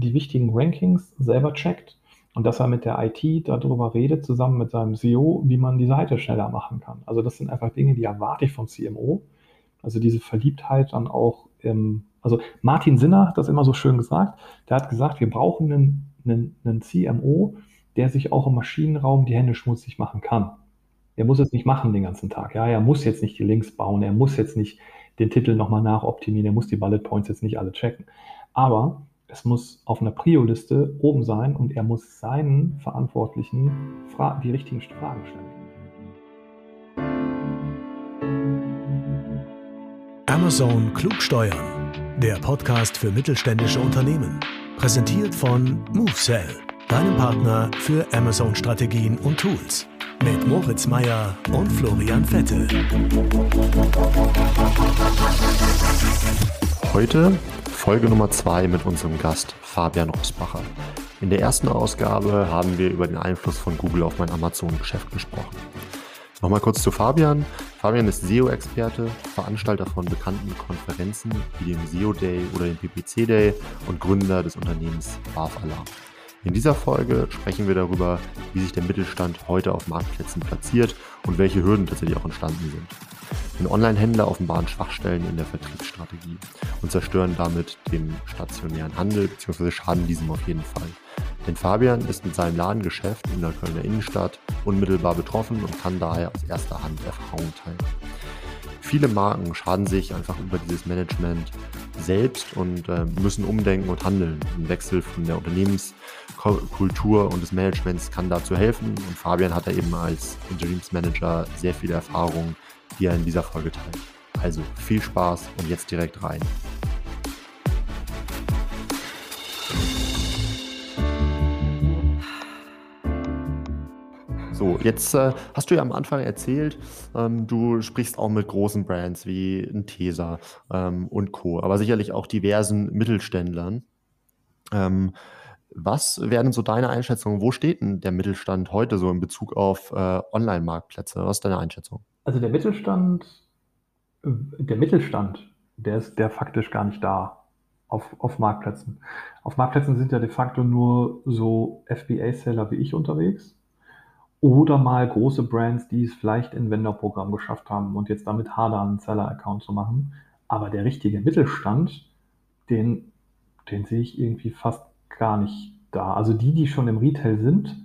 die wichtigen Rankings selber checkt und dass er mit der IT darüber redet, zusammen mit seinem CEO, wie man die Seite schneller machen kann. Also das sind einfach Dinge, die erwarte ich vom CMO. Also diese Verliebtheit dann auch im, also Martin Sinner hat das immer so schön gesagt, der hat gesagt, wir brauchen einen, einen, einen CMO, der sich auch im Maschinenraum die Hände schmutzig machen kann. Er muss es nicht machen den ganzen Tag. Ja, er muss jetzt nicht die Links bauen, er muss jetzt nicht den Titel nochmal nachoptimieren, er muss die Bullet Points jetzt nicht alle checken. Aber es muss auf einer Prio-Liste oben sein und er muss seinen Verantwortlichen die richtigen Fragen stellen. Amazon Klugsteuern, der Podcast für mittelständische Unternehmen. Präsentiert von MoveSell, deinem Partner für Amazon-Strategien und Tools. Mit Moritz Meyer und Florian Vettel. Heute Folge Nummer 2 mit unserem Gast Fabian Rosbacher. In der ersten Ausgabe haben wir über den Einfluss von Google auf mein Amazon-Geschäft gesprochen. Nochmal kurz zu Fabian. Fabian ist SEO-Experte, Veranstalter von bekannten Konferenzen wie dem SEO Day oder dem PPC Day und Gründer des Unternehmens BAF Alarm. In dieser Folge sprechen wir darüber, wie sich der Mittelstand heute auf Marktplätzen platziert und welche Hürden tatsächlich auch entstanden sind. Denn Online-Händler offenbaren Schwachstellen in der Vertriebsstrategie und zerstören damit den stationären Handel bzw. schaden diesem auf jeden Fall. Denn Fabian ist mit seinem Ladengeschäft in der Kölner Innenstadt unmittelbar betroffen und kann daher aus erster Hand Erfahrungen teilen. Viele Marken schaden sich einfach über dieses Management selbst und äh, müssen umdenken und handeln. Ein Wechsel von der Unternehmenskultur und des Managements kann dazu helfen. Und Fabian hat da eben als Interimsmanager sehr viele Erfahrungen, die er in dieser Folge teilt. Also viel Spaß und jetzt direkt rein. So, jetzt äh, hast du ja am Anfang erzählt, ähm, du sprichst auch mit großen Brands wie ein Tesa ähm, und Co., aber sicherlich auch diversen Mittelständlern. Ähm, was wären so deine Einschätzungen? Wo steht denn der Mittelstand heute so in Bezug auf äh, Online-Marktplätze? Was ist deine Einschätzung? Also der Mittelstand, der Mittelstand, der ist der faktisch gar nicht da auf, auf Marktplätzen. Auf Marktplätzen sind ja de facto nur so FBA-Seller wie ich unterwegs oder mal große Brands, die es vielleicht in Vendor-Programm geschafft haben und jetzt damit hadern, einen Seller-Account zu machen. Aber der richtige Mittelstand, den, den sehe ich irgendwie fast gar nicht da. Also die, die schon im Retail sind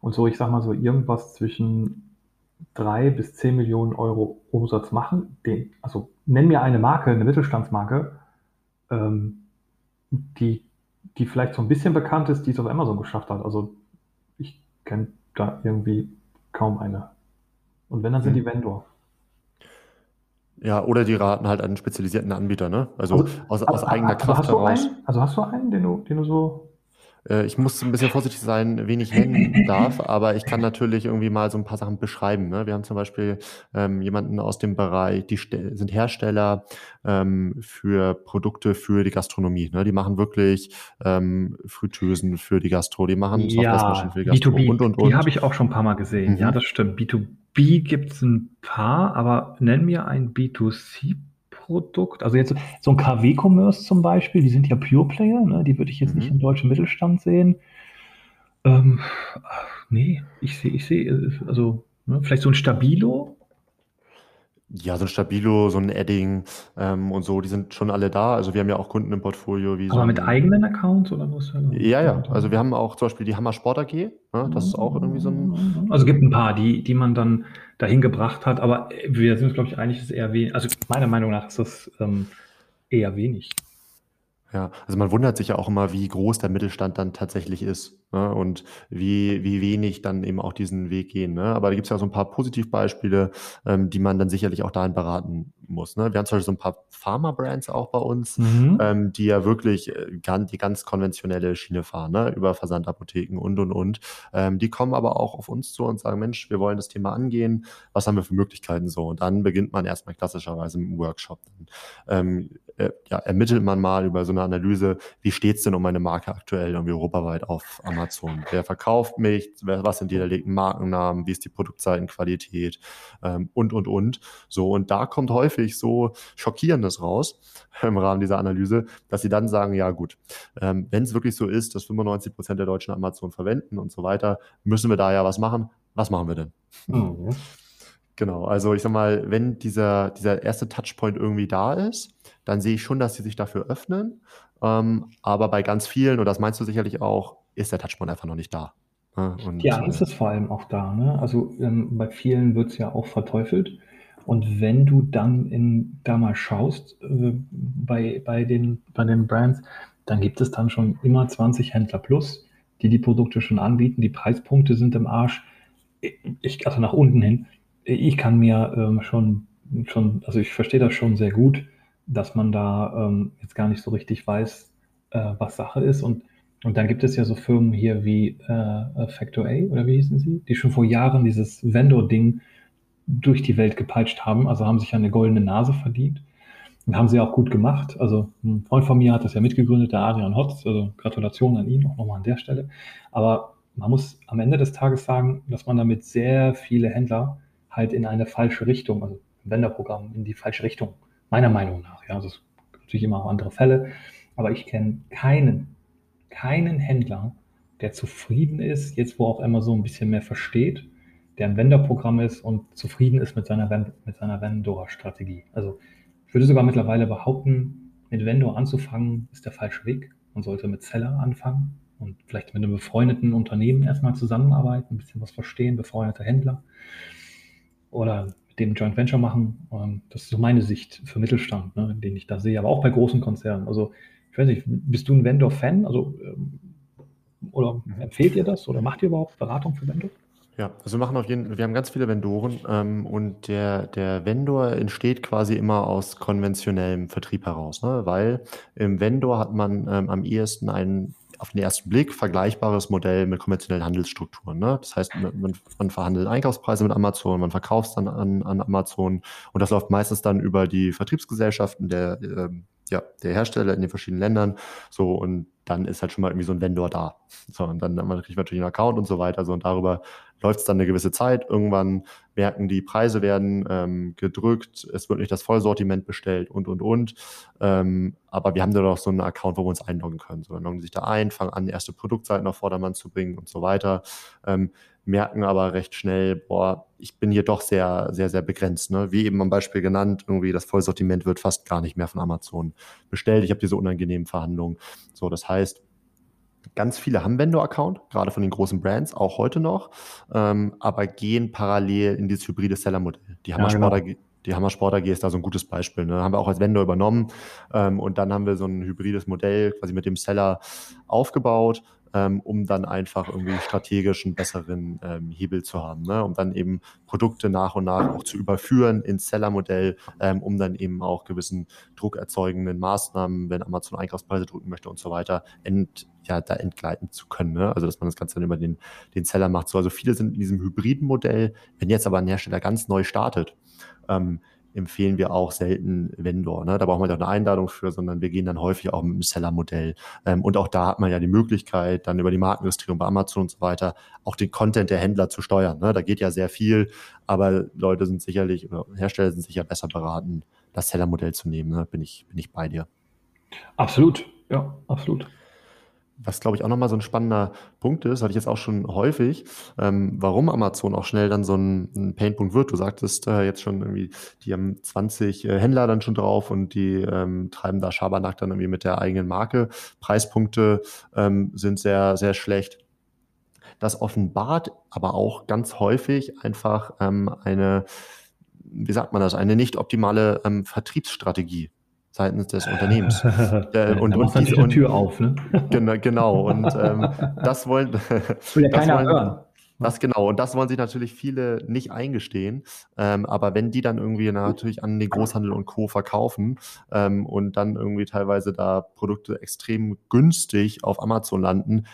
und so, ich sag mal so irgendwas zwischen drei bis zehn Millionen Euro Umsatz machen, den, also nenn mir eine Marke, eine Mittelstandsmarke, ähm, die, die vielleicht so ein bisschen bekannt ist, die es auf Amazon geschafft hat. Also ich kenne da irgendwie kaum eine. Und wenn, dann sind hm. die Vendor. Ja, oder die raten halt einen spezialisierten Anbieter, ne? Also, also aus, aus eigener Kraft heraus. Einen, also hast du einen, den du, den du so äh, ich muss ein bisschen vorsichtig sein, wen ich nennen darf, aber ich kann natürlich irgendwie mal so ein paar Sachen beschreiben. Ne? Wir haben zum Beispiel ähm, jemanden aus dem Bereich, die sind Hersteller ähm, für Produkte für die Gastronomie. Ne? Die machen wirklich ähm, Fritteusen für die Gastro, die machen ja, für die Gastro B2B, und, und, und. Die habe ich auch schon ein paar Mal gesehen. Mhm. Ja, das stimmt. B2B gibt es ein paar, aber nenn mir ein B2C Produkt? Also jetzt so ein KW-Commerce zum Beispiel, die sind ja Pure Player, ne? die würde ich jetzt mhm. nicht im deutschen Mittelstand sehen. Ähm, nee, ich sehe, ich sehe, also ne? vielleicht so ein Stabilo, ja, so ein Stabilo, so ein Edding ähm, und so, die sind schon alle da. Also wir haben ja auch Kunden im Portfolio wie Aber so mit eigenen Accounts oder was? Ja, ja. Also wir haben auch zum Beispiel die Hammer Sport AG. Ne? Das ist auch irgendwie so ein. Also gibt ein paar, die, die man dann dahin gebracht hat. Aber wir sind uns, glaube ich, einig, dass eher wenig. Also meiner Meinung nach ist das ähm, eher wenig. Ja, also man wundert sich ja auch immer, wie groß der Mittelstand dann tatsächlich ist ne? und wie, wie wenig dann eben auch diesen Weg gehen. Ne? Aber da gibt es ja so ein paar Positivbeispiele, ähm, die man dann sicherlich auch dahin beraten muss. Ne? Wir haben zum Beispiel so ein paar Pharma-Brands auch bei uns, mhm. ähm, die ja wirklich äh, ganz, die ganz konventionelle Schiene fahren, ne? über Versandapotheken und, und, und. Ähm, die kommen aber auch auf uns zu und sagen, Mensch, wir wollen das Thema angehen, was haben wir für Möglichkeiten so? Und dann beginnt man erstmal klassischerweise im Workshop. Ähm, äh, ja, ermittelt man mal über so eine Analyse, wie steht's denn um meine Marke aktuell irgendwie europaweit auf Amazon? Wer verkauft mich? Was sind die hinterlegten Markennamen? Wie ist die Produktseitenqualität? Ähm, und, und, und. So, und da kommt häufig häufig so Schockierendes raus im Rahmen dieser Analyse, dass sie dann sagen, ja gut, ähm, wenn es wirklich so ist, dass 95 Prozent der Deutschen Amazon verwenden und so weiter, müssen wir da ja was machen. Was machen wir denn? Mhm. Genau, also ich sag mal, wenn dieser, dieser erste Touchpoint irgendwie da ist, dann sehe ich schon, dass sie sich dafür öffnen. Ähm, aber bei ganz vielen, und das meinst du sicherlich auch, ist der Touchpoint einfach noch nicht da. Ne? Und, Die Angst äh, ist vor allem auch da. Ne? Also ähm, bei vielen wird es ja auch verteufelt. Und wenn du dann in, da mal schaust äh, bei, bei, den, bei den Brands, dann gibt es dann schon immer 20 Händler plus, die die Produkte schon anbieten. Die Preispunkte sind im Arsch. Ich, also nach unten hin ich kann mir ähm, schon, schon, also ich verstehe das schon sehr gut, dass man da ähm, jetzt gar nicht so richtig weiß, äh, was Sache ist. Und, und dann gibt es ja so Firmen hier wie äh, Factor A oder wie hießen sie, die schon vor Jahren dieses Vendor-Ding durch die Welt gepeitscht haben, also haben sich eine goldene Nase verdient. Und haben sie auch gut gemacht. Also ein Freund von mir hat das ja mitgegründet, der Adrian Hotz. Also Gratulation an ihn auch nochmal an der Stelle. Aber man muss am Ende des Tages sagen, dass man damit sehr viele Händler halt in eine falsche Richtung, also im Wenderprogramm in die falsche Richtung, meiner Meinung nach. Ja, also es gibt natürlich immer auch andere Fälle, aber ich kenne keinen, keinen Händler, der zufrieden ist, jetzt wo auch immer so ein bisschen mehr versteht, der im Wenderprogramm ist und zufrieden ist mit seiner, mit seiner Vendor-Strategie. Also ich würde sogar mittlerweile behaupten, mit Vendor anzufangen, ist der falsche Weg. Man sollte mit Seller anfangen und vielleicht mit einem befreundeten Unternehmen erstmal zusammenarbeiten, ein bisschen was verstehen, befreundete Händler oder mit dem Joint Venture machen. Ähm, das ist so meine Sicht für Mittelstand, ne, den ich da sehe, aber auch bei großen Konzernen. Also ich weiß nicht, bist du ein Vendor-Fan? Also ähm, oder mhm. empfehlt ihr das oder macht ihr überhaupt Beratung für Vendor? Ja, also wir machen auf jeden wir haben ganz viele Vendoren ähm, und der, der Vendor entsteht quasi immer aus konventionellem Vertrieb heraus, ne? weil im Vendor hat man ähm, am ehesten einen auf den ersten Blick vergleichbares Modell mit konventionellen Handelsstrukturen. Ne? Das heißt, man, man verhandelt Einkaufspreise mit Amazon, man verkauft es dann an, an Amazon und das läuft meistens dann über die Vertriebsgesellschaften der, äh, ja, der Hersteller in den verschiedenen Ländern. So und dann ist halt schon mal irgendwie so ein Vendor da. So, und dann, dann kriegt man natürlich einen Account und so weiter. So, und darüber läuft es dann eine gewisse Zeit. Irgendwann merken die Preise werden ähm, gedrückt, es wird nicht das Vollsortiment bestellt und und und. Ähm, aber wir haben da doch so einen Account, wo wir uns einloggen können. So, dann loggen sie sich da ein, fangen an, erste Produktseiten auf Vordermann zu bringen und so weiter. Ähm, merken aber recht schnell, boah, ich bin hier doch sehr, sehr, sehr begrenzt. Ne? Wie eben am Beispiel genannt, irgendwie das Vollsortiment wird fast gar nicht mehr von Amazon bestellt. Ich habe diese unangenehmen Verhandlungen. So, das heißt, Ganz viele haben Vendor-Account, gerade von den großen Brands, auch heute noch, ähm, aber gehen parallel in dieses hybride Seller-Modell. Die Hammer ja, genau. Die Hammer Sport AG ist da so ein gutes Beispiel. Ne? Haben wir auch als Vendor übernommen ähm, und dann haben wir so ein hybrides Modell quasi mit dem Seller aufgebaut ähm, um dann einfach irgendwie strategisch einen besseren ähm, Hebel zu haben, ne? um dann eben Produkte nach und nach auch zu überführen ins Seller-Modell, ähm, um dann eben auch gewissen druckerzeugenden Maßnahmen, wenn Amazon Einkaufspreise drücken möchte und so weiter, ent, ja, da entgleiten zu können. Ne? Also dass man das Ganze dann über den, den Seller macht. So, also viele sind in diesem hybriden Modell. Wenn jetzt aber ein Hersteller ganz neu startet, ähm, empfehlen wir auch selten Vendor. Ne? Da braucht man ja eine Einladung für, sondern wir gehen dann häufig auch mit dem Seller-Modell. Ähm, und auch da hat man ja die Möglichkeit, dann über die Markenregistrierung bei Amazon und so weiter, auch den Content der Händler zu steuern. Ne? Da geht ja sehr viel, aber Leute sind sicherlich, oder Hersteller sind sicher besser beraten, das Seller-Modell zu nehmen. Ne? Bin, ich, bin ich bei dir. Absolut, ja, absolut. Was, glaube ich, auch nochmal so ein spannender Punkt ist, hatte ich jetzt auch schon häufig, ähm, warum Amazon auch schnell dann so ein, ein Painpunkt wird. Du sagtest äh, jetzt schon irgendwie, die haben 20 äh, Händler dann schon drauf und die ähm, treiben da Schabernack dann irgendwie mit der eigenen Marke. Preispunkte ähm, sind sehr, sehr schlecht. Das offenbart aber auch ganz häufig einfach ähm, eine, wie sagt man das, eine nicht optimale ähm, Vertriebsstrategie seitens des Unternehmens. äh, und, und diese und, Tür auf, ne? Genau, genau. Und ähm, das wollen, will ja keiner wollen, hören. Das genau, und das wollen sich natürlich viele nicht eingestehen. Ähm, aber wenn die dann irgendwie natürlich an den Großhandel und Co. verkaufen ähm, und dann irgendwie teilweise da Produkte extrem günstig auf Amazon landen,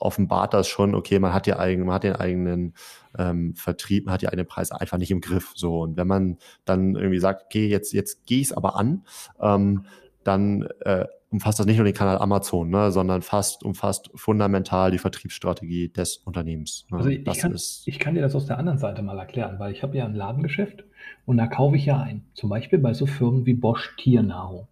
offenbart das schon, okay, man hat ja eigen, man hat den eigenen ähm, Vertrieb, man hat die eigenen Preise einfach nicht im Griff. So. Und wenn man dann irgendwie sagt, okay, jetzt, jetzt gehe ich es aber an, ähm, dann äh, umfasst das nicht nur den Kanal Amazon, ne, sondern fast umfasst fundamental die Vertriebsstrategie des Unternehmens. Ne? Also ich, kann, ich kann dir das aus der anderen Seite mal erklären, weil ich habe ja ein Ladengeschäft Und da kaufe ich ja ein. Zum Beispiel bei so Firmen wie Bosch Tiernahrung.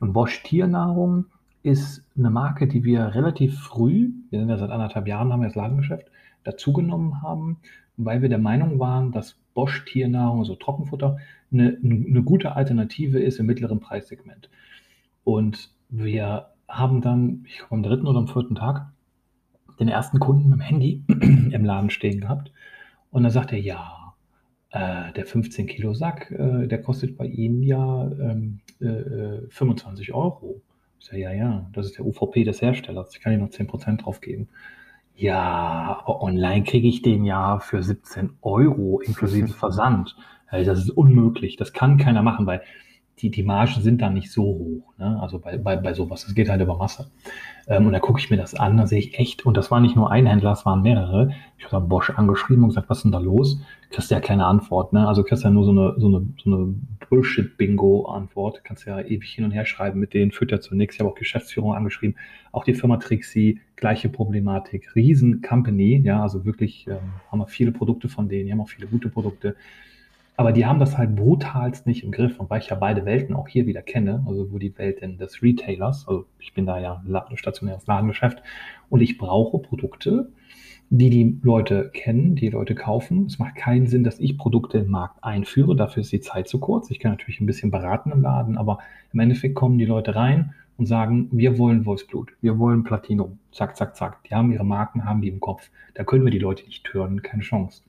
Und Bosch Tiernahrung ist eine Marke, die wir relativ früh, wir sind ja seit anderthalb Jahren, haben wir das Ladengeschäft, dazugenommen haben, weil wir der Meinung waren, dass Bosch Tiernahrung, also Trockenfutter, eine, eine gute Alternative ist im mittleren Preissegment. Und wir haben dann, ich glaube am dritten oder am vierten Tag, den ersten Kunden mit dem Handy im Laden stehen gehabt. Und dann sagt er, ja, äh, der 15 Kilo Sack, äh, der kostet bei Ihnen ja ähm, äh, 25 äh, Euro. Ich sage, ja, ja, das ist der UVP des Herstellers. Ich kann Ihnen noch 10% drauf geben. Ja, aber online kriege ich den ja für 17 Euro inklusive Versand. Das ist unmöglich. Das kann keiner machen, weil die, die Margen sind da nicht so hoch. Ne? Also bei, bei, bei sowas. Das geht halt über Masse. Ähm, und da gucke ich mir das an, da sehe ich echt, und das war nicht nur ein Händler, es waren mehrere. Ich habe dann Bosch angeschrieben und gesagt, was ist denn da los? Kriegst ja keine Antwort. Ne? Also kriegst ja nur so eine, so eine, so eine Bullshit-Bingo-Antwort. Kannst ja ewig hin und her schreiben, mit denen führt ja zu nichts. Ich habe auch Geschäftsführung angeschrieben, auch die Firma Trixie, gleiche Problematik. Riesen-Company, ja, also wirklich ähm, haben wir viele Produkte von denen, die haben auch viele gute Produkte. Aber die haben das halt brutalst nicht im Griff. Und weil ich ja beide Welten auch hier wieder kenne, also wo die Welt des Retailers, also ich bin da ja stationäres Ladengeschäft und ich brauche Produkte, die die Leute kennen, die Leute kaufen. Es macht keinen Sinn, dass ich Produkte im Markt einführe. Dafür ist die Zeit zu kurz. Ich kann natürlich ein bisschen beraten im Laden, aber im Endeffekt kommen die Leute rein und sagen, wir wollen Wolfsblut, wir wollen Platinum. Zack, zack, zack. Die haben ihre Marken, haben die im Kopf. Da können wir die Leute nicht hören, keine Chance.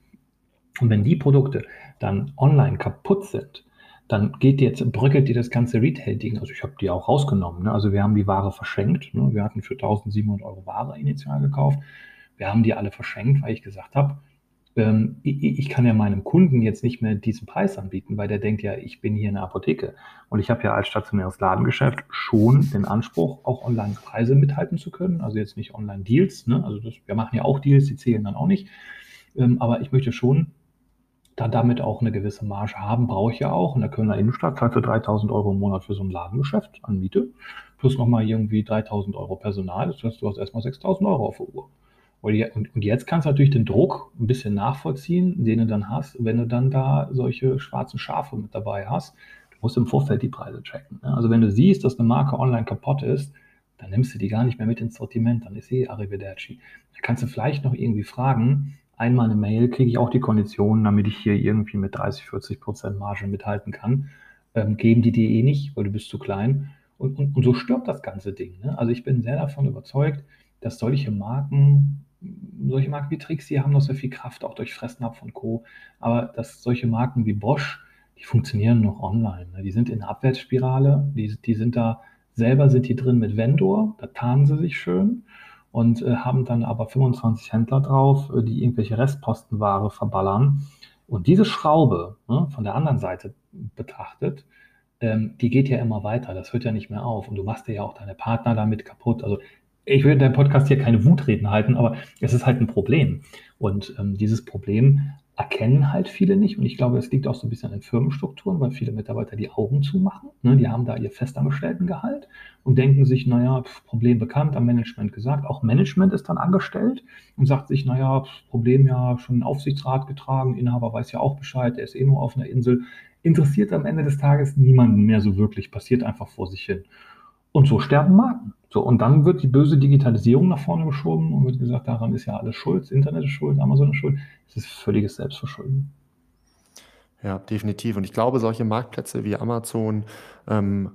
Und wenn die Produkte dann online kaputt sind, dann geht jetzt, bröckelt dir das ganze Retail-Ding. Also ich habe die auch rausgenommen. Ne? Also wir haben die Ware verschenkt. Ne? Wir hatten für 1700 Euro Ware initial gekauft. Wir haben die alle verschenkt, weil ich gesagt habe, ähm, ich, kann ja meinem Kunden jetzt nicht mehr diesen Preis anbieten, weil der denkt ja, ich bin hier in der Apotheke. Und ich habe ja als stationäres Ladengeschäft schon den Anspruch, auch Online-Preise mithalten zu können. Also jetzt nicht Online-Deals. Ne? Also das, wir machen ja auch Deals, die zählen dann auch nicht. Ähm, aber ich möchte schon da damit auch eine gewisse Marge haben, brauche ich ja auch. In der Kölner Innenstadt zahlst du 3000 Euro im Monat für so ein Ladengeschäft an Miete, plus nochmal irgendwie 3000 Euro Personal. Das heißt, du hast erstmal 6000 Euro auf der Uhr. Und jetzt kannst du natürlich den Druck ein bisschen nachvollziehen, den du dann hast, wenn du dann da solche schwarzen Schafe mit dabei hast. Du musst im Vorfeld die Preise checken. Ne? Also wenn du siehst, dass eine Marke online kaputt ist, dann nimmst du die gar nicht mehr mit ins Sortiment, dann ist sie Arrivederci. Da kannst du vielleicht noch irgendwie fragen, einmal eine Mail, kriege ich auch die Konditionen, damit ich hier irgendwie mit 30, 40 Prozent Marge mithalten kann. Ähm, geben die dir eh nicht, weil du bist zu klein. Und, und, und so stirbt das ganze Ding. Ne? Also ich bin sehr davon überzeugt, dass solche Marken, solche Marken wie Trixie haben noch sehr viel Kraft, auch durch Fressnapf und Co. Aber dass solche Marken wie Bosch, die funktionieren noch online. Ne? Die sind in der Abwärtsspirale, die, die sind da, selber sind die drin mit Vendor, da tarnen sie sich schön und äh, haben dann aber 25 Händler drauf, äh, die irgendwelche Restpostenware verballern. Und diese Schraube ne, von der anderen Seite betrachtet, ähm, die geht ja immer weiter, das hört ja nicht mehr auf. Und du machst dir ja auch deine Partner damit kaputt. Also ich will in deinem Podcast hier keine Wutreden halten, aber es ist halt ein Problem. Und ähm, dieses Problem erkennen halt viele nicht. Und ich glaube, es liegt auch so ein bisschen an den Firmenstrukturen, weil viele Mitarbeiter die Augen zumachen. Ne? Die haben da ihr Festangestelltengehalt und denken sich, naja, Problem bekannt, am Management gesagt. Auch Management ist dann angestellt und sagt sich, naja, Problem ja schon in Aufsichtsrat getragen, Inhaber weiß ja auch Bescheid, der ist eh nur auf einer Insel. Interessiert am Ende des Tages niemanden mehr so wirklich, passiert einfach vor sich hin. Und so sterben Marken. So, und dann wird die böse Digitalisierung nach vorne geschoben und wird gesagt, daran ist ja alles schuld, Internet ist schuld, Amazon ist schuld. Es ist völliges Selbstverschulden. Ja, definitiv. Und ich glaube, solche Marktplätze wie Amazon ähm,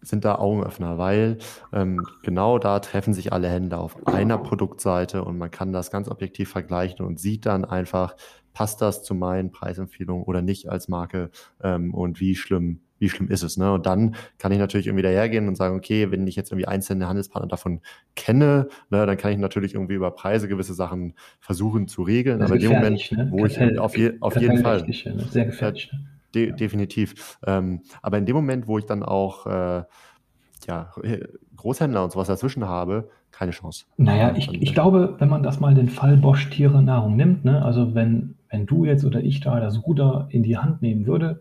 sind da Augenöffner, weil ähm, genau da treffen sich alle Hände auf einer Produktseite und man kann das ganz objektiv vergleichen und sieht dann einfach, passt das zu meinen Preisempfehlungen oder nicht als Marke ähm, und wie schlimm wie schlimm ist es. Ne? Und dann kann ich natürlich irgendwie dahergehen und sagen, okay, wenn ich jetzt irgendwie einzelne Handelspartner davon kenne, ne, dann kann ich natürlich irgendwie über Preise gewisse Sachen versuchen zu regeln. Aber in dem Moment, ne? wo ich auf, je, auf jeden Fall. Ne? Sehr gefährlich. Ne? De definitiv. Ähm, aber in dem Moment, wo ich dann auch äh, ja, Großhändler und sowas dazwischen habe, keine Chance. Naja, ich, ich glaube, wenn man das mal den Fall Bosch Tiere Nahrung nimmt, ne, also wenn, wenn du jetzt oder ich da das Ruder in die Hand nehmen würde,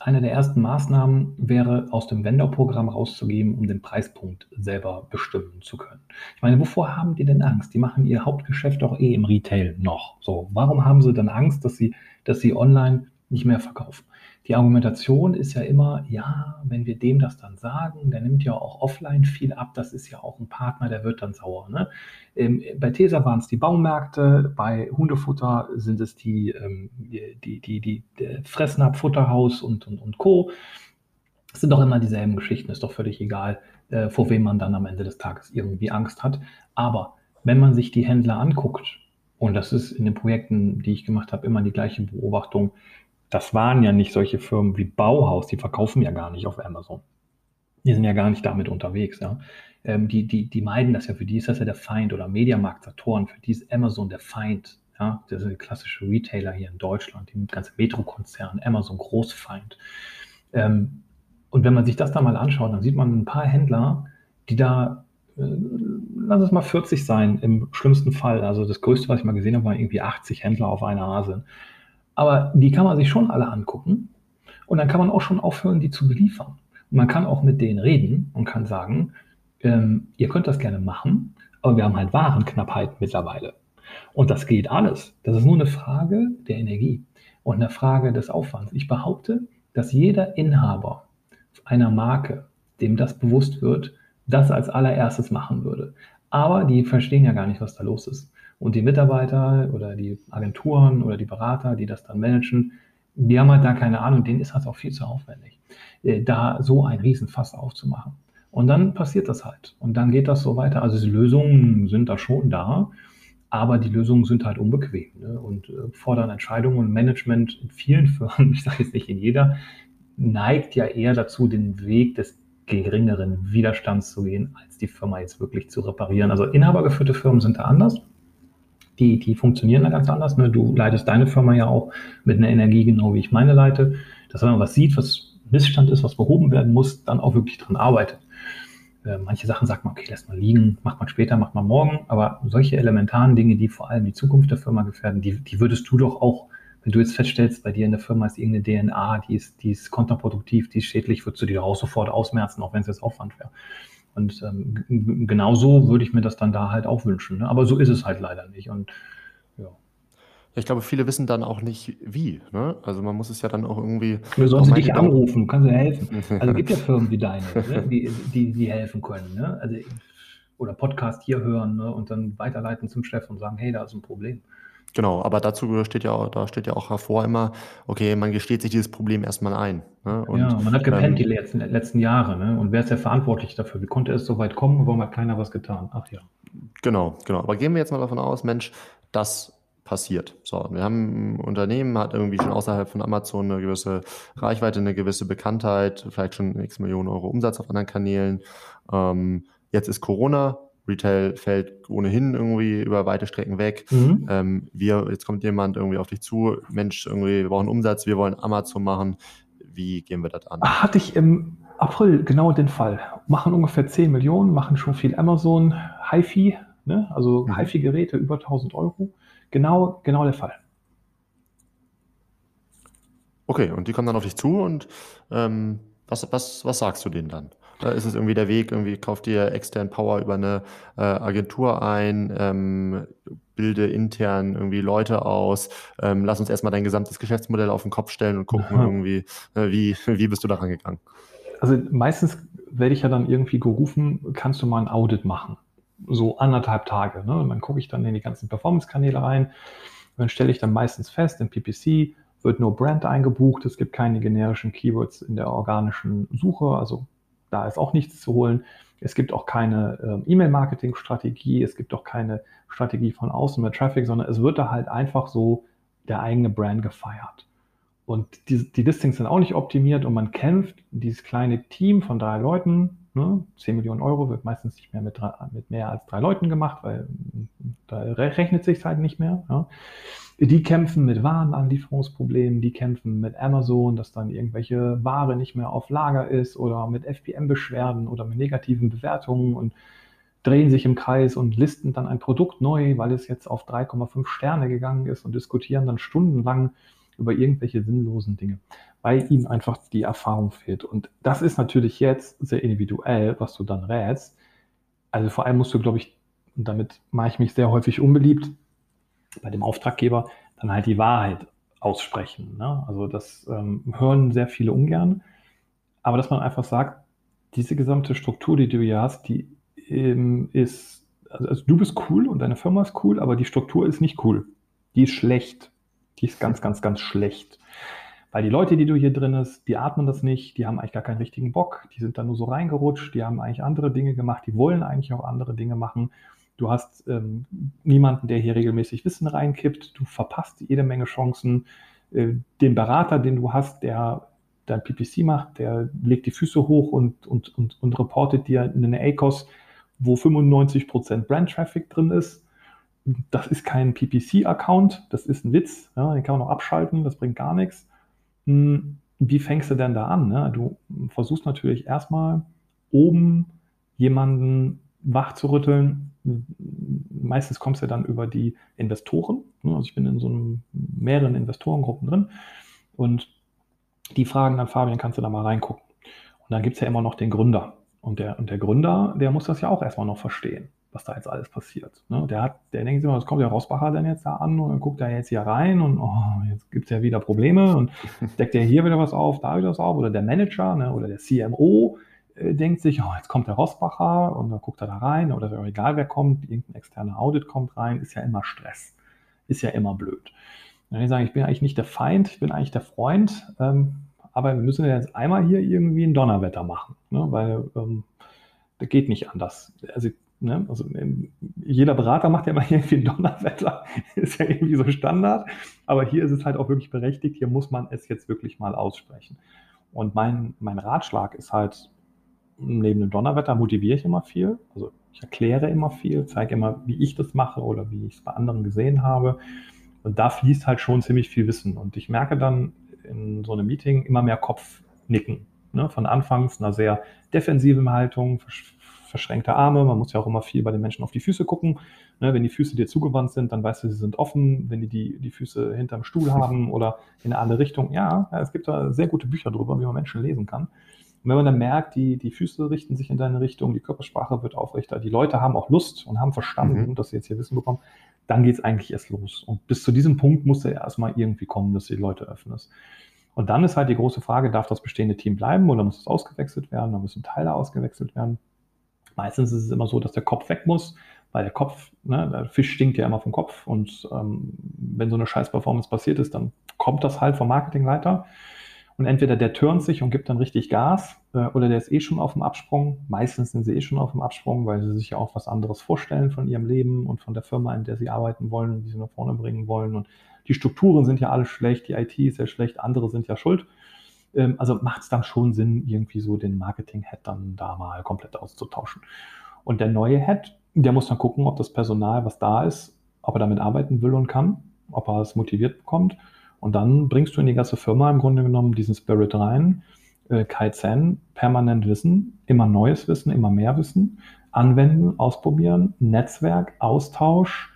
eine der ersten Maßnahmen wäre, aus dem Vendor-Programm rauszugeben, um den Preispunkt selber bestimmen zu können. Ich meine, wovor haben die denn Angst? Die machen ihr Hauptgeschäft doch eh im Retail noch. So, warum haben sie dann Angst, dass sie, dass sie online nicht mehr verkaufen? Die Argumentation ist ja immer, ja, wenn wir dem das dann sagen, der nimmt ja auch offline viel ab, das ist ja auch ein Partner, der wird dann sauer. Ne? Ähm, bei Tesa waren es die Baumärkte, bei Hundefutter sind es die, ähm, die, die, die, die, Fressnapf, Futterhaus und, und, und Co. Es sind doch immer dieselben Geschichten, ist doch völlig egal, äh, vor wem man dann am Ende des Tages irgendwie Angst hat. Aber wenn man sich die Händler anguckt, und das ist in den Projekten, die ich gemacht habe, immer die gleiche Beobachtung, das waren ja nicht solche Firmen wie Bauhaus, die verkaufen ja gar nicht auf Amazon. Die sind ja gar nicht damit unterwegs. Ja. Ähm, die, die, die meiden das ja, für die ist das ja der Feind oder Mediamarkt Saturn, für die ist Amazon der Feind. Ja. Das der klassische Retailer hier in Deutschland, die ganze Metro-Konzern, Amazon Großfeind. Ähm, und wenn man sich das da mal anschaut, dann sieht man ein paar Händler, die da, äh, lass es mal 40 sein, im schlimmsten Fall. Also das Größte, was ich mal gesehen habe, waren irgendwie 80 Händler auf einer Hase. Aber die kann man sich schon alle angucken und dann kann man auch schon aufhören, die zu beliefern. Und man kann auch mit denen reden und kann sagen, ähm, ihr könnt das gerne machen, aber wir haben halt Warenknappheit mittlerweile. Und das geht alles. Das ist nur eine Frage der Energie und eine Frage des Aufwands. Ich behaupte, dass jeder Inhaber einer Marke, dem das bewusst wird, das als allererstes machen würde. Aber die verstehen ja gar nicht, was da los ist. Und die Mitarbeiter oder die Agenturen oder die Berater, die das dann managen, die haben halt da keine Ahnung, denen ist das auch viel zu aufwendig, äh, da so ein Riesenfass aufzumachen. Und dann passiert das halt. Und dann geht das so weiter. Also die Lösungen sind da schon da, aber die Lösungen sind halt unbequem ne? und äh, fordern Entscheidungen und Management in vielen Firmen, ich sage jetzt nicht in jeder, neigt ja eher dazu, den Weg des geringeren Widerstands zu gehen, als die Firma jetzt wirklich zu reparieren. Also inhabergeführte Firmen sind da anders die, die funktionieren da ganz anders. Ne? Du leitest deine Firma ja auch mit einer Energie, genau wie ich meine leite. Dass wenn man was sieht, was Missstand ist, was behoben werden muss, dann auch wirklich dran arbeitet. Äh, manche Sachen sagt man, okay, lässt man liegen, macht man später, macht man morgen. Aber solche elementaren Dinge, die vor allem die Zukunft der Firma gefährden, die, die würdest du doch auch, wenn du jetzt feststellst, bei dir in der Firma ist irgendeine DNA, die ist, die ist kontraproduktiv, die ist schädlich, würdest du die doch auch sofort ausmerzen, auch wenn es jetzt Aufwand wäre. Und ähm, genauso würde ich mir das dann da halt auch wünschen. Ne? Aber so ist es halt leider nicht. Und ja. Ich glaube, viele wissen dann auch nicht, wie. Ne? Also man muss es ja dann auch irgendwie. Du sollen sie dich anrufen, kannst du helfen. Also es gibt ja Firmen wie deine, ne? die, die, die helfen können. Ne? Also, oder Podcast hier hören ne? und dann weiterleiten zum Chef und sagen, hey, da ist ein Problem. Genau, aber dazu steht ja, da steht ja auch hervor immer, okay, man gesteht sich dieses Problem erstmal ein. Ne? Und, ja, man hat gepennt ähm, die letzten, letzten Jahre, ne? Und wer ist ja verantwortlich dafür? Wie konnte es so weit kommen? Warum hat keiner was getan? Ach ja. Genau, genau. Aber gehen wir jetzt mal davon aus, Mensch, das passiert. So, wir haben ein Unternehmen, hat irgendwie schon außerhalb von Amazon eine gewisse Reichweite, eine gewisse Bekanntheit, vielleicht schon x Millionen Euro Umsatz auf anderen Kanälen. Ähm, jetzt ist Corona, Retail fällt ohnehin irgendwie über weite Strecken weg. Mhm. Ähm, wir, jetzt kommt jemand irgendwie auf dich zu, Mensch, irgendwie, wir brauchen Umsatz, wir wollen Amazon machen. Wie gehen wir das an? Hatte ich im April genau den Fall. Machen ungefähr 10 Millionen, machen schon viel Amazon, HiFi, ne? also mhm. HiFi-Geräte über 1000 Euro. Genau, genau der Fall. Okay, und die kommen dann auf dich zu und ähm, was, was, was sagst du denen dann? Da ist es irgendwie der Weg, irgendwie kauft dir extern Power über eine äh, Agentur ein, ähm, bilde intern irgendwie Leute aus, ähm, lass uns erstmal dein gesamtes Geschäftsmodell auf den Kopf stellen und gucken Aha. irgendwie, äh, wie, wie bist du da rangegangen? Also meistens werde ich ja dann irgendwie gerufen, kannst du mal ein Audit machen? So anderthalb Tage. Ne? Und dann gucke ich dann in die ganzen Performance-Kanäle rein. Und dann stelle ich dann meistens fest, im PPC wird nur Brand eingebucht, es gibt keine generischen Keywords in der organischen Suche, also da ist auch nichts zu holen. Es gibt auch keine äh, E-Mail-Marketing-Strategie, es gibt auch keine Strategie von außen mit Traffic, sondern es wird da halt einfach so der eigene Brand gefeiert. Und die, die Listings sind auch nicht optimiert und man kämpft, dieses kleine Team von drei Leuten, ne, 10 Millionen Euro wird meistens nicht mehr mit, drei, mit mehr als drei Leuten gemacht, weil da rechnet sich halt nicht mehr. Ja. Die kämpfen mit Warenanlieferungsproblemen, die kämpfen mit Amazon, dass dann irgendwelche Ware nicht mehr auf Lager ist oder mit FPM-Beschwerden oder mit negativen Bewertungen und drehen sich im Kreis und listen dann ein Produkt neu, weil es jetzt auf 3,5 Sterne gegangen ist und diskutieren dann stundenlang über irgendwelche sinnlosen Dinge, weil ihnen einfach die Erfahrung fehlt. Und das ist natürlich jetzt sehr individuell, was du dann rätst. Also vor allem musst du, glaube ich, und damit mache ich mich sehr häufig unbeliebt, bei dem Auftraggeber dann halt die Wahrheit aussprechen. Ne? Also das ähm, hören sehr viele ungern. Aber dass man einfach sagt, diese gesamte Struktur, die du hier hast, die ähm, ist, also, also, du bist cool und deine Firma ist cool, aber die Struktur ist nicht cool. Die ist schlecht. Die ist ganz, ganz, ganz schlecht. Weil die Leute, die du hier drin hast, die atmen das nicht, die haben eigentlich gar keinen richtigen Bock, die sind da nur so reingerutscht, die haben eigentlich andere Dinge gemacht, die wollen eigentlich auch andere Dinge machen. Du hast ähm, niemanden, der hier regelmäßig Wissen reinkippt, du verpasst jede Menge Chancen. Äh, den Berater, den du hast, der dein PPC macht, der legt die Füße hoch und, und, und, und reportet dir eine ACOS, wo 95% Brand-Traffic drin ist. Das ist kein PPC-Account, das ist ein Witz. Ja, den kann man noch abschalten, das bringt gar nichts. Hm, wie fängst du denn da an? Ne? Du versuchst natürlich erstmal oben jemanden wach zu rütteln. Meistens kommst du dann über die Investoren. Ne? Also ich bin in so einem, mehreren Investorengruppen drin und die fragen dann, Fabian, kannst du da mal reingucken? Und dann gibt es ja immer noch den Gründer. Und der, und der Gründer, der muss das ja auch erstmal noch verstehen, was da jetzt alles passiert. Ne? Der, hat, der denkt sich immer, was kommt der Rosbacher denn jetzt da an und dann guckt er jetzt hier rein und oh, jetzt gibt es ja wieder Probleme und deckt er hier wieder was auf, da wieder was auf. Oder der Manager ne? oder der CMO äh, denkt sich, oh, jetzt kommt der Rosbacher und dann guckt er da rein oder egal wer kommt, irgendein externer Audit kommt rein, ist ja immer Stress, ist ja immer blöd. Dann sagen, ich bin eigentlich nicht der Feind, ich bin eigentlich der Freund, ähm, aber wir müssen ja jetzt einmal hier irgendwie ein Donnerwetter machen, ne? weil ähm, das geht nicht anders. Also, ne? also ähm, jeder Berater macht ja mal irgendwie Donnerwetter, ist ja irgendwie so Standard, aber hier ist es halt auch wirklich berechtigt, hier muss man es jetzt wirklich mal aussprechen. Und mein, mein Ratschlag ist halt, neben dem Donnerwetter motiviere ich immer viel, also ich erkläre immer viel, zeige immer, wie ich das mache oder wie ich es bei anderen gesehen habe. Und da fließt halt schon ziemlich viel Wissen. Und ich merke dann in so einem Meeting immer mehr Kopfnicken. Ne? Von anfangs einer sehr defensiven Haltung, verschränkte Arme. Man muss ja auch immer viel bei den Menschen auf die Füße gucken. Ne? Wenn die Füße dir zugewandt sind, dann weißt du, sie sind offen. Wenn die die, die Füße hinterm Stuhl haben oder in eine andere Richtung. Ja, ja, es gibt da sehr gute Bücher drüber, wie man Menschen lesen kann. Und wenn man dann merkt, die, die Füße richten sich in deine Richtung, die Körpersprache wird aufrechter, die Leute haben auch Lust und haben verstanden, mhm. dass sie jetzt hier Wissen bekommen, dann geht es eigentlich erst los. Und bis zu diesem Punkt muss er erstmal irgendwie kommen, dass du die Leute öffnest. Und dann ist halt die große Frage, darf das bestehende Team bleiben oder muss es ausgewechselt werden, oder müssen Teile ausgewechselt werden? Meistens ist es immer so, dass der Kopf weg muss, weil der Kopf, ne, der Fisch stinkt ja immer vom Kopf und ähm, wenn so eine scheiß Performance passiert ist, dann kommt das halt vom Marketingleiter und entweder der turnt sich und gibt dann richtig Gas äh, oder der ist eh schon auf dem Absprung. Meistens sind sie eh schon auf dem Absprung, weil sie sich ja auch was anderes vorstellen von ihrem Leben und von der Firma, in der sie arbeiten wollen und die sie nach vorne bringen wollen. Und die Strukturen sind ja alle schlecht, die IT ist ja schlecht, andere sind ja schuld. Ähm, also macht es dann schon Sinn, irgendwie so den Marketing-Head dann da mal komplett auszutauschen. Und der neue Head, der muss dann gucken, ob das Personal, was da ist, ob er damit arbeiten will und kann, ob er es motiviert bekommt und dann bringst du in die ganze Firma im Grunde genommen diesen Spirit rein, äh, Kaizen, permanent Wissen, immer neues Wissen, immer mehr Wissen, anwenden, ausprobieren, Netzwerk, Austausch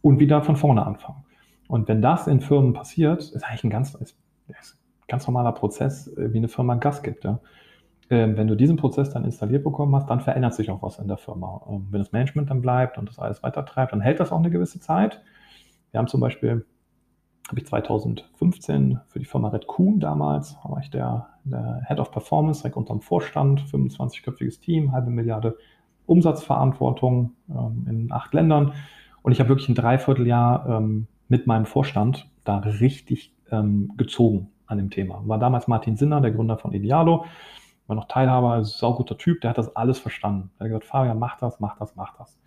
und wieder von vorne anfangen. Und wenn das in Firmen passiert, ist eigentlich ein ganz, ist, ist ganz normaler Prozess, äh, wie eine Firma Gas gibt. Ja. Ähm, wenn du diesen Prozess dann installiert bekommen hast, dann verändert sich auch was in der Firma. Ähm, wenn das Management dann bleibt und das alles weitertreibt, dann hält das auch eine gewisse Zeit. Wir haben zum Beispiel habe ich 2015 für die Firma Red Kuhn damals, war ich der, der Head of Performance, direkt unterm Vorstand, 25-köpfiges Team, halbe Milliarde Umsatzverantwortung ähm, in acht Ländern. Und ich habe wirklich ein Dreivierteljahr mit meinem Vorstand da richtig gezogen an dem Thema. War damals Martin Sinner, der Gründer von Idealo, war noch Teilhaber, sauguter Typ, der hat das alles verstanden. Er hat gesagt, Fabian, mach das, mach das, mach das.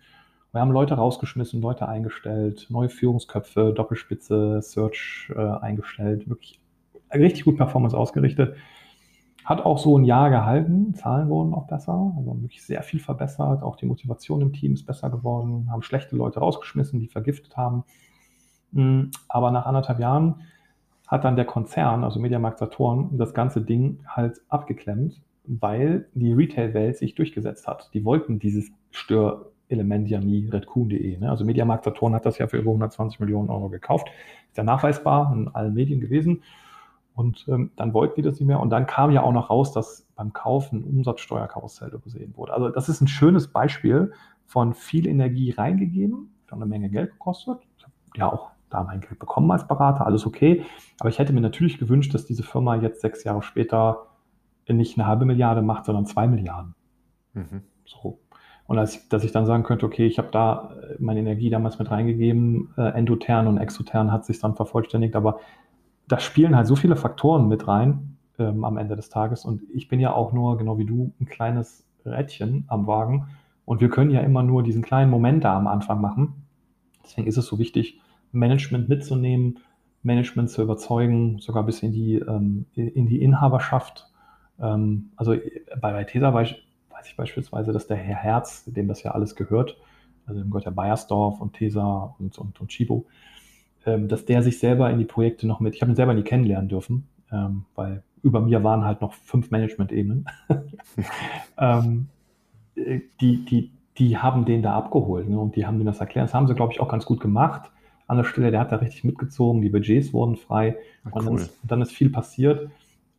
Wir haben Leute rausgeschmissen, Leute eingestellt, neue Führungsköpfe, Doppelspitze, Search äh, eingestellt, wirklich richtig gut Performance ausgerichtet. Hat auch so ein Jahr gehalten, Zahlen wurden auch besser, also wirklich sehr viel verbessert, auch die Motivation im Team ist besser geworden, haben schlechte Leute rausgeschmissen, die vergiftet haben. Mm, aber nach anderthalb Jahren hat dann der Konzern, also Mediamarkt Saturn, das ganze Ding halt abgeklemmt, weil die Retail-Welt sich durchgesetzt hat. Die wollten dieses Stör Element ja nie redcoon.de. Ne? Also Mediamarkt Saturn hat das ja für über 120 Millionen Euro gekauft. Ist ja nachweisbar in allen Medien gewesen. Und ähm, dann wollten die das nicht mehr. Und dann kam ja auch noch raus, dass beim Kaufen Umsatzsteuerkarussell übersehen wurde. Also das ist ein schönes Beispiel von viel Energie reingegeben, hat eine Menge Geld gekostet. Ja, auch da mein Geld bekommen als Berater, alles okay. Aber ich hätte mir natürlich gewünscht, dass diese Firma jetzt sechs Jahre später nicht eine halbe Milliarde macht, sondern zwei Milliarden. Mhm. So. Und als dass ich dann sagen könnte, okay, ich habe da äh, meine Energie damals mit reingegeben, äh, endotern und exotern hat sich dann vervollständigt, aber da spielen halt so viele Faktoren mit rein ähm, am Ende des Tages. Und ich bin ja auch nur, genau wie du, ein kleines Rädchen am Wagen. Und wir können ja immer nur diesen kleinen Moment da am Anfang machen. Deswegen ist es so wichtig, Management mitzunehmen, Management zu überzeugen, sogar bis in die, ähm, in die Inhaberschaft. Ähm, also bei, bei Tesa weiß, weiß ich beispielsweise, dass der Herr Herz, dem das ja alles gehört, also dem gehört der Bayersdorf und Tesa und, und, und Chibo, ähm, dass der sich selber in die Projekte noch mit, ich habe ihn selber nie kennenlernen dürfen, ähm, weil über mir waren halt noch fünf Management-Ebenen. ähm, äh, die, die, die haben den da abgeholt ne, und die haben denen das erklärt. Das haben sie, glaube ich, auch ganz gut gemacht. An der Stelle, der hat da richtig mitgezogen, die Budgets wurden frei Ach, und, dann ist, dann ist, viel passiert.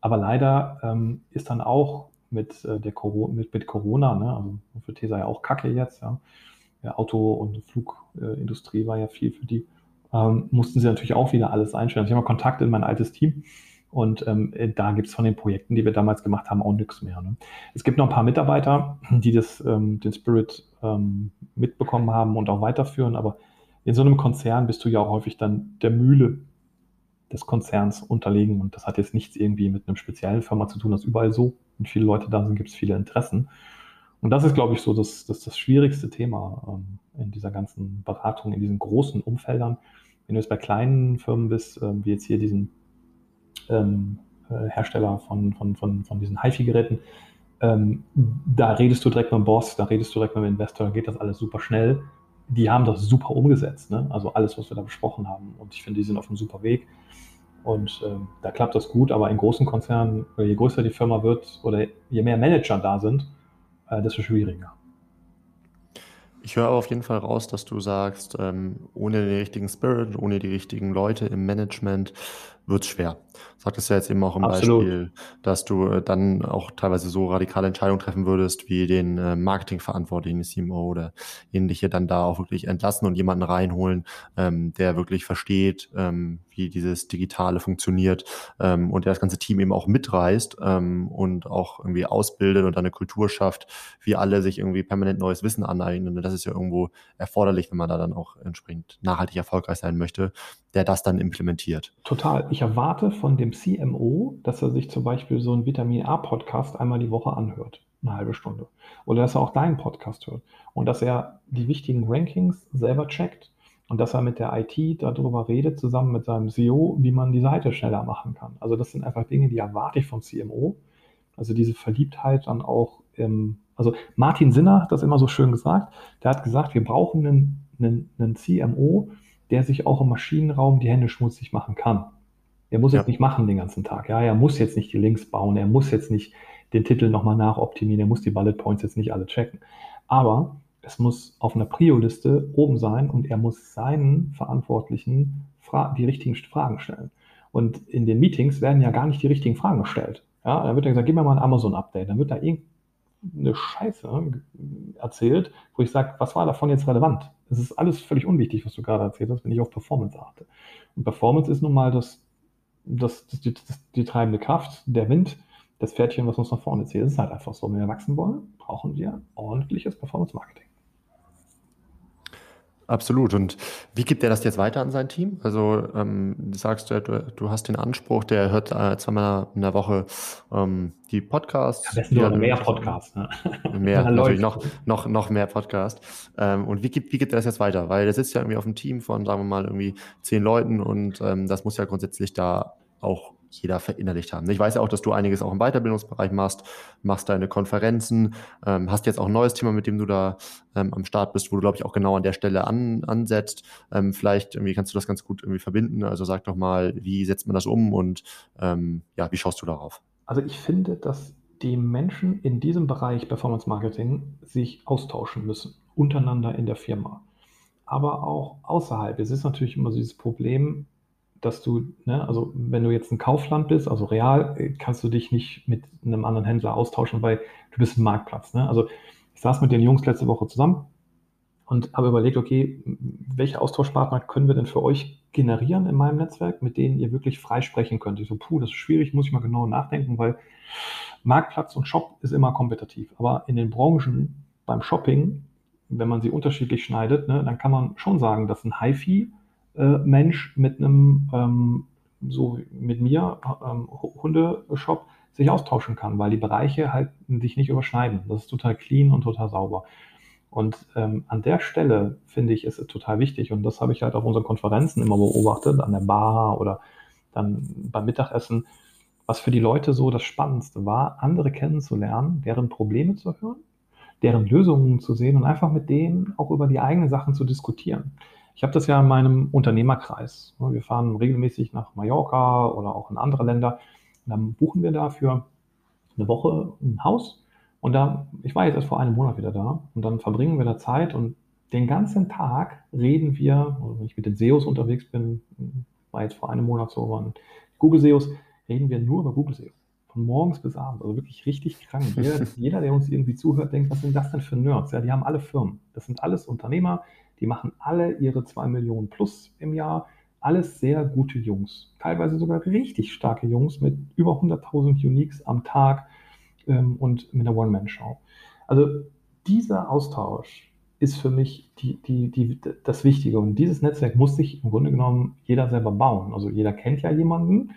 Aber leider ähm, ist dann auch mit, äh, der Corona, mit, mit Corona, ne, also für Tesa ja auch Kacke jetzt, ja. ja Auto- und Flugindustrie äh, war ja viel für die, ähm, mussten sie natürlich auch wieder alles einstellen. Ich habe mal Kontakt in mein altes Team und ähm, da gibt es von den Projekten, die wir damals gemacht haben, auch nichts mehr. Ne? Es gibt noch ein paar Mitarbeiter, die das, ähm, den Spirit ähm, mitbekommen haben und auch weiterführen, aber in so einem Konzern bist du ja auch häufig dann der Mühle des Konzerns unterlegen und das hat jetzt nichts irgendwie mit einem speziellen Firma zu tun, das ist überall so. Wenn viele Leute da sind, gibt es viele Interessen. Und das ist, glaube ich, so das, das, das schwierigste Thema ähm, in dieser ganzen Beratung, in diesen großen Umfeldern. Wenn du jetzt bei kleinen Firmen bist, ähm, wie jetzt hier diesen ähm, äh, Hersteller von, von, von, von diesen HiFi-Geräten, ähm, da redest du direkt mit dem Boss, da redest du direkt mit dem Investor, da geht das alles super schnell. Die haben das super umgesetzt, ne? also alles, was wir da besprochen haben. Und ich finde, die sind auf einem super Weg. Und ähm, da klappt das gut, aber in großen Konzernen, je größer die Firma wird oder je mehr Manager da sind, äh, desto schwieriger. Ich höre aber auf jeden Fall raus, dass du sagst, ähm, ohne den richtigen Spirit, ohne die richtigen Leute im Management wird es schwer. Sagtest ja jetzt eben auch im Absolut. Beispiel, dass du äh, dann auch teilweise so radikale Entscheidungen treffen würdest, wie den äh, Marketingverantwortlichen, CMO oder ähnliche, dann da auch wirklich entlassen und jemanden reinholen, ähm, der wirklich versteht, ähm, wie dieses Digitale funktioniert ähm, und der das ganze Team eben auch mitreißt ähm, und auch irgendwie ausbildet und eine Kultur schafft, wie alle sich irgendwie permanent neues Wissen aneignen. Und das ist ja irgendwo erforderlich, wenn man da dann auch entsprechend nachhaltig erfolgreich sein möchte, der das dann implementiert. Total. Ich erwarte von dem CMO, dass er sich zum Beispiel so einen Vitamin A-Podcast einmal die Woche anhört, eine halbe Stunde. Oder dass er auch deinen Podcast hört. Und dass er die wichtigen Rankings selber checkt. Und dass er mit der IT darüber redet, zusammen mit seinem CEO, wie man die Seite schneller machen kann. Also das sind einfach Dinge, die erwarte ich vom CMO. Also diese Verliebtheit dann auch im, also Martin Sinner hat das immer so schön gesagt. Der hat gesagt, wir brauchen einen, einen, einen CMO, der sich auch im Maschinenraum die Hände schmutzig machen kann. Er muss ja. jetzt nicht machen den ganzen Tag. Ja, er muss jetzt nicht die Links bauen, er muss jetzt nicht den Titel nochmal nachoptimieren, er muss die Bullet Points jetzt nicht alle checken. Aber es muss auf einer Prio-Liste oben sein und er muss seinen Verantwortlichen die richtigen Fragen stellen. Und in den Meetings werden ja gar nicht die richtigen Fragen gestellt. Ja, dann wird er gesagt, gib mir mal ein Amazon-Update. Dann wird da irgendeine Scheiße erzählt, wo ich sage, was war davon jetzt relevant? Es ist alles völlig unwichtig, was du gerade erzählt hast, wenn ich auf Performance achte. Und Performance ist nun mal das, das, das, die, das, die treibende Kraft, der Wind, das Pferdchen, was uns nach vorne zieht. Es ist halt einfach so. Wenn wir wachsen wollen, brauchen wir ordentliches Performance-Marketing. Absolut. Und wie gibt er das jetzt weiter an sein Team? Also ähm, du sagst, du, du hast den Anspruch, der hört äh, zweimal in der Woche ähm, die Podcasts. Ja, besten noch mehr Podcasts. Ne? Mehr, natürlich noch, noch, noch mehr Podcasts. Ähm, und wie gibt, wie gibt er das jetzt weiter? Weil der sitzt ja irgendwie auf einem Team von, sagen wir mal, irgendwie zehn Leuten und ähm, das muss ja grundsätzlich da auch jeder verinnerlicht haben. Ich weiß ja auch, dass du einiges auch im Weiterbildungsbereich machst, machst deine Konferenzen, ähm, hast jetzt auch ein neues Thema, mit dem du da ähm, am Start bist, wo du, glaube ich, auch genau an der Stelle an, ansetzt. Ähm, vielleicht irgendwie kannst du das ganz gut irgendwie verbinden. Also sag doch mal, wie setzt man das um und ähm, ja, wie schaust du darauf? Also ich finde, dass die Menschen in diesem Bereich Performance Marketing sich austauschen müssen, untereinander in der Firma. Aber auch außerhalb. Es ist natürlich immer so dieses Problem, dass du, ne, also wenn du jetzt ein Kaufland bist, also real, kannst du dich nicht mit einem anderen Händler austauschen, weil du bist ein Marktplatz. Ne? Also ich saß mit den Jungs letzte Woche zusammen und habe überlegt, okay, welche Austauschpartner können wir denn für euch generieren in meinem Netzwerk, mit denen ihr wirklich frei sprechen könnt. Ich so, puh, das ist schwierig, muss ich mal genau nachdenken, weil Marktplatz und Shop ist immer kompetitiv. Aber in den Branchen beim Shopping, wenn man sie unterschiedlich schneidet, ne, dann kann man schon sagen, dass ein HiFi-Mensch mit einem, ähm, so mit mir, ähm, Hundeshop sich austauschen kann, weil die Bereiche halt sich nicht überschneiden. Das ist total clean und total sauber. Und ähm, an der Stelle finde ich, ist es total wichtig. Und das habe ich halt auf unseren Konferenzen immer beobachtet, an der Bar oder dann beim Mittagessen, was für die Leute so das Spannendste war, andere kennenzulernen, deren Probleme zu hören, deren Lösungen zu sehen und einfach mit denen auch über die eigenen Sachen zu diskutieren. Ich habe das ja in meinem Unternehmerkreis. Wir fahren regelmäßig nach Mallorca oder auch in andere Länder. Und dann buchen wir dafür eine Woche ein Haus und da, ich war jetzt erst vor einem Monat wieder da und dann verbringen wir da Zeit und den ganzen Tag reden wir, also wenn ich mit den SEOs unterwegs bin, war jetzt vor einem Monat so, waren Google SEOs, reden wir nur über Google SEO. Von morgens bis abends, also wirklich richtig krank. Jeder, jeder, der uns irgendwie zuhört, denkt, was sind das denn für Nerds? Ja, die haben alle Firmen. Das sind alles Unternehmer, die machen alle ihre zwei Millionen plus im Jahr. Alles sehr gute Jungs. Teilweise sogar richtig starke Jungs mit über 100.000 Uniques am Tag ähm, und mit einer One-Man-Show. Also dieser Austausch ist für mich die, die, die, das Wichtige. Und dieses Netzwerk muss sich im Grunde genommen jeder selber bauen. Also jeder kennt ja jemanden,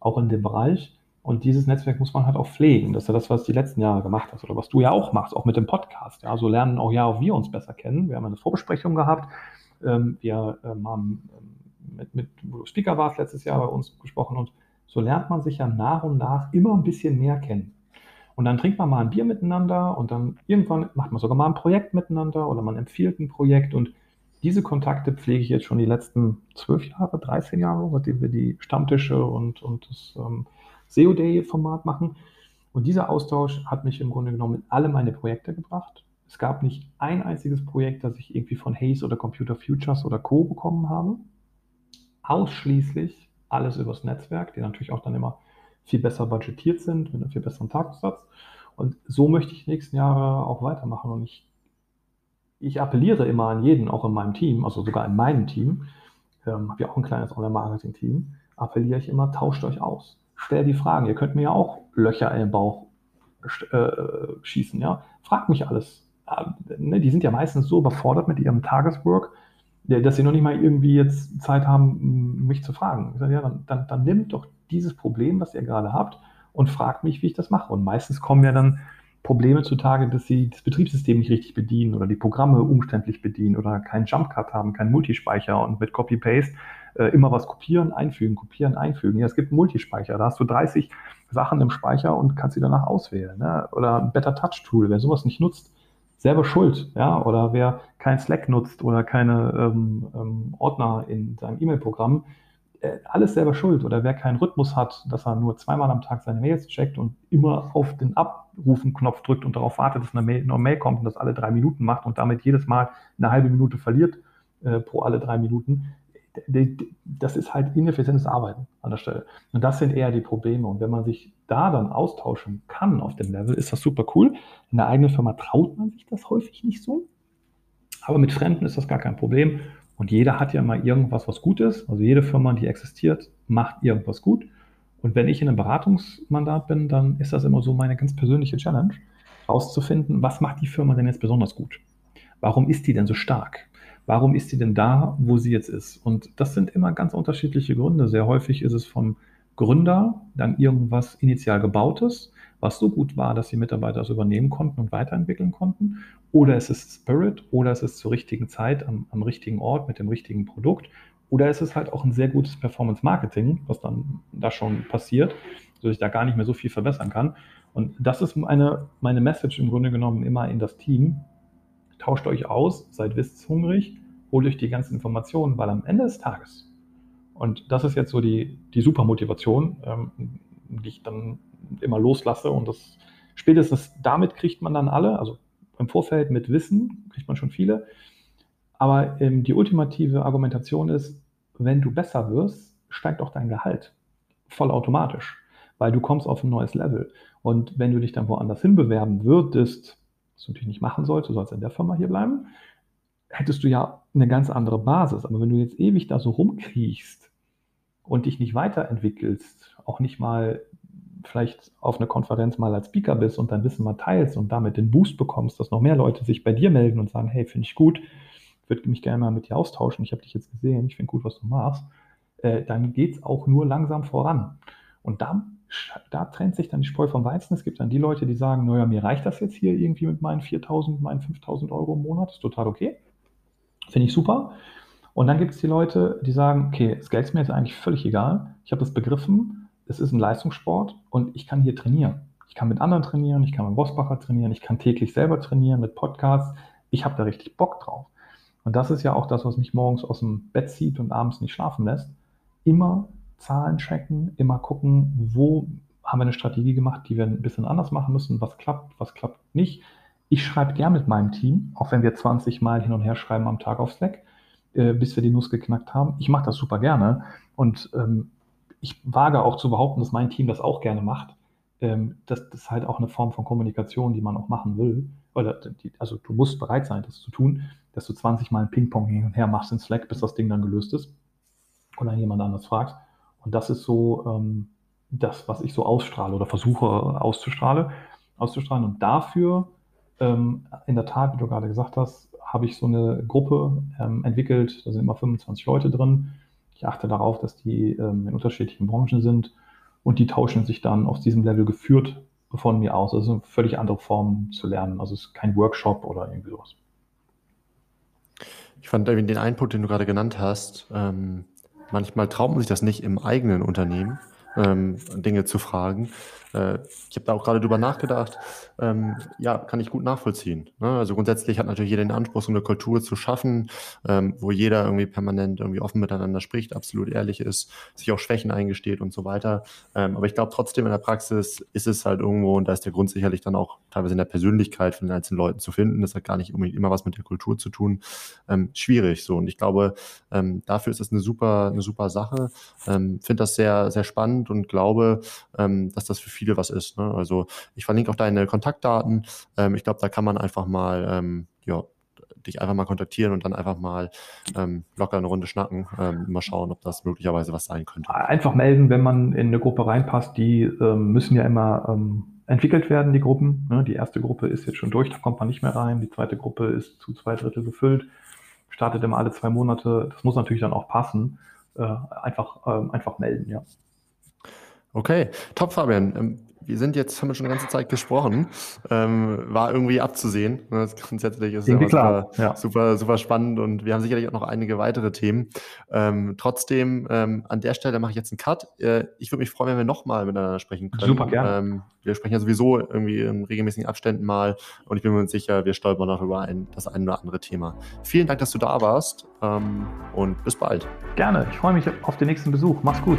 auch in dem Bereich. Und dieses Netzwerk muss man halt auch pflegen. Das ist ja das, was die letzten Jahre gemacht hast oder was du ja auch machst, auch mit dem Podcast. Ja, so lernen auch ja auch wir uns besser kennen. Wir haben eine Vorbesprechung gehabt. Ähm, wir ähm, haben mit, mit wo du Speaker warst letztes Jahr bei uns gesprochen und so lernt man sich ja nach und nach immer ein bisschen mehr kennen. Und dann trinkt man mal ein Bier miteinander und dann irgendwann macht man sogar mal ein Projekt miteinander oder man empfiehlt ein Projekt. Und diese Kontakte pflege ich jetzt schon die letzten zwölf Jahre, 13 Jahre, seitdem wir die Stammtische und, und das ähm, SEO Day-Format machen. Und dieser Austausch hat mich im Grunde genommen in alle meine Projekte gebracht. Es gab nicht ein einziges Projekt, das ich irgendwie von Hayes oder Computer Futures oder Co. bekommen habe. Ausschließlich alles übers Netzwerk, die natürlich auch dann immer viel besser budgetiert sind, mit einem viel besseren Tagessatz. Und so möchte ich die nächsten Jahre auch weitermachen. Und ich, ich appelliere immer an jeden, auch in meinem Team, also sogar in meinem Team, ähm, habe ja auch ein kleines Online-Marketing-Team, appelliere ich immer, tauscht euch aus. Stellt die Fragen. Ihr könnt mir ja auch Löcher in den Bauch äh, schießen. Ja? Fragt mich alles. Äh, ne? Die sind ja meistens so überfordert mit ihrem Tageswork, dass sie noch nicht mal irgendwie jetzt Zeit haben, mich zu fragen. Sage, ja, dann, dann, dann nimmt doch dieses Problem, was ihr gerade habt, und fragt mich, wie ich das mache. Und meistens kommen ja dann Probleme zutage, dass sie das Betriebssystem nicht richtig bedienen oder die Programme umständlich bedienen oder keinen Jumpcut haben, keinen Multispeicher und mit Copy-Paste äh, immer was kopieren, einfügen, kopieren, einfügen. Ja, es gibt Multispeicher, da hast du 30 Sachen im Speicher und kannst sie danach auswählen. Ne? Oder ein Better Touch Tool, wer sowas nicht nutzt, selber schuld. Ja? Oder wer kein Slack nutzt oder keine ähm, ähm, Ordner in seinem E-Mail-Programm, äh, alles selber schuld. Oder wer keinen Rhythmus hat, dass er nur zweimal am Tag seine Mails checkt und immer auf den Abrufen-Knopf drückt und darauf wartet, dass eine Mail, eine Mail kommt und das alle drei Minuten macht und damit jedes Mal eine halbe Minute verliert äh, pro alle drei Minuten, das ist halt ineffizientes Arbeiten an der Stelle. Und das sind eher die Probleme. Und wenn man sich da dann austauschen kann auf dem Level, ist das super cool. In der eigenen Firma traut man sich das häufig nicht so. Aber mit Fremden ist das gar kein Problem. Und jeder hat ja mal irgendwas, was gut ist. Also jede Firma, die existiert, macht irgendwas gut. Und wenn ich in einem Beratungsmandat bin, dann ist das immer so meine ganz persönliche Challenge, herauszufinden, was macht die Firma denn jetzt besonders gut? Warum ist die denn so stark? Warum ist die denn da, wo sie jetzt ist? Und das sind immer ganz unterschiedliche Gründe. Sehr häufig ist es vom Gründer dann irgendwas initial gebautes, was so gut war, dass die Mitarbeiter es übernehmen konnten und weiterentwickeln konnten. Oder es ist Spirit, oder es ist zur richtigen Zeit am, am richtigen Ort mit dem richtigen Produkt. Oder es ist halt auch ein sehr gutes Performance-Marketing, was dann da schon passiert, sodass ich da gar nicht mehr so viel verbessern kann. Und das ist meine, meine Message im Grunde genommen immer in das Team. Tauscht euch aus, seid wissenshungrig, holt euch die ganzen Informationen, weil am Ende des Tages, und das ist jetzt so die, die super Motivation, ähm, die ich dann immer loslasse. Und das spätestens damit kriegt man dann alle, also im Vorfeld mit Wissen kriegt man schon viele. Aber ähm, die ultimative Argumentation ist, wenn du besser wirst, steigt auch dein Gehalt vollautomatisch, weil du kommst auf ein neues Level. Und wenn du dich dann woanders hinbewerben würdest, was du natürlich nicht machen sollst, du sollst in der Firma hier bleiben, hättest du ja eine ganz andere Basis. Aber wenn du jetzt ewig da so rumkriechst und dich nicht weiterentwickelst, auch nicht mal vielleicht auf einer Konferenz mal als Speaker bist und dein Wissen mal teilst und damit den Boost bekommst, dass noch mehr Leute sich bei dir melden und sagen, hey, finde ich gut, würde mich gerne mal mit dir austauschen, ich habe dich jetzt gesehen, ich finde gut, was du machst, äh, dann geht es auch nur langsam voran. Und da, da trennt sich dann die Spreu vom Weizen. Es gibt dann die Leute, die sagen, naja, mir reicht das jetzt hier irgendwie mit meinen 4.000, meinen 5.000 Euro im Monat, ist total okay. Finde ich super. Und dann gibt es die Leute, die sagen, okay, das Geld ist mir jetzt eigentlich völlig egal. Ich habe das begriffen, es ist ein Leistungssport und ich kann hier trainieren. Ich kann mit anderen trainieren, ich kann mit Bosbacher trainieren, ich kann täglich selber trainieren mit Podcasts. Ich habe da richtig Bock drauf. Und das ist ja auch das, was mich morgens aus dem Bett zieht und abends nicht schlafen lässt. Immer Zahlen checken, immer gucken, wo haben wir eine Strategie gemacht, die wir ein bisschen anders machen müssen, was klappt, was klappt nicht. Ich schreibe gern mit meinem Team, auch wenn wir 20 Mal hin und her schreiben am Tag auf Slack, äh, bis wir die Nuss geknackt haben. Ich mache das super gerne und ähm, ich wage auch zu behaupten, dass mein Team das auch gerne macht. Ähm, das, das ist halt auch eine Form von Kommunikation, die man auch machen will. Oder die, also du musst bereit sein, das zu tun, dass du 20 Mal ein Ping-Pong hin und her machst in Slack, bis das Ding dann gelöst ist und dann jemand anders fragt. Und das ist so ähm, das, was ich so ausstrahle oder versuche auszustrahlen. auszustrahlen. Und dafür, ähm, in der Tat, wie du gerade gesagt hast, habe ich so eine Gruppe ähm, entwickelt. Da sind immer 25 Leute drin. Ich achte darauf, dass die ähm, in unterschiedlichen Branchen sind und die tauschen sich dann auf diesem Level geführt von mir aus. Also eine völlig andere Form zu lernen. Also es ist kein Workshop oder irgendwie sowas. Ich fand den einen Punkt, den du gerade genannt hast, ähm, manchmal traut man sich das nicht im eigenen Unternehmen, ähm, Dinge zu fragen. Äh, ich habe da auch gerade drüber nachgedacht. Ähm, ja, kann ich gut nachvollziehen. Ne? Also grundsätzlich hat natürlich jeder den Anspruch, so eine Kultur zu schaffen, ähm, wo jeder irgendwie permanent irgendwie offen miteinander spricht, absolut ehrlich ist, sich auch Schwächen eingesteht und so weiter. Ähm, aber ich glaube trotzdem in der Praxis ist es halt irgendwo, und da ist der Grund sicherlich dann auch teilweise in der Persönlichkeit von den einzelnen Leuten zu finden, das hat gar nicht unbedingt immer was mit der Kultur zu tun, ähm, schwierig so. Und ich glaube, ähm, dafür ist es eine super, eine super Sache. Finde das sehr, sehr spannend und glaube, ähm, dass das für viele was ist. Ne? Also ich verlinke auch deine Kontaktdaten. Ähm, ich glaube, da kann man einfach mal, ähm, ja, dich einfach mal kontaktieren und dann einfach mal ähm, locker eine Runde schnacken, ähm, mal schauen, ob das möglicherweise was sein könnte. Einfach melden, wenn man in eine Gruppe reinpasst. Die ähm, müssen ja immer ähm, entwickelt werden, die Gruppen. Ne? Die erste Gruppe ist jetzt schon durch, da kommt man nicht mehr rein. Die zweite Gruppe ist zu zwei Drittel gefüllt, startet immer alle zwei Monate. Das muss natürlich dann auch passen. Äh, einfach, äh, einfach melden, ja. Okay, top, Fabian. Ähm, wir sind jetzt, haben wir schon eine ganze Zeit gesprochen, ähm, war irgendwie abzusehen. Ne, grundsätzlich ist es super, ja. super, super spannend und wir haben sicherlich auch noch einige weitere Themen. Ähm, trotzdem, ähm, an der Stelle mache ich jetzt einen Cut. Äh, ich würde mich freuen, wenn wir nochmal miteinander sprechen können. Super, gerne. Ähm, wir sprechen ja sowieso irgendwie in regelmäßigen Abständen mal und ich bin mir sicher, wir stolpern noch über ein, das ein oder andere Thema. Vielen Dank, dass du da warst ähm, und bis bald. Gerne. Ich freue mich auf den nächsten Besuch. Mach's gut.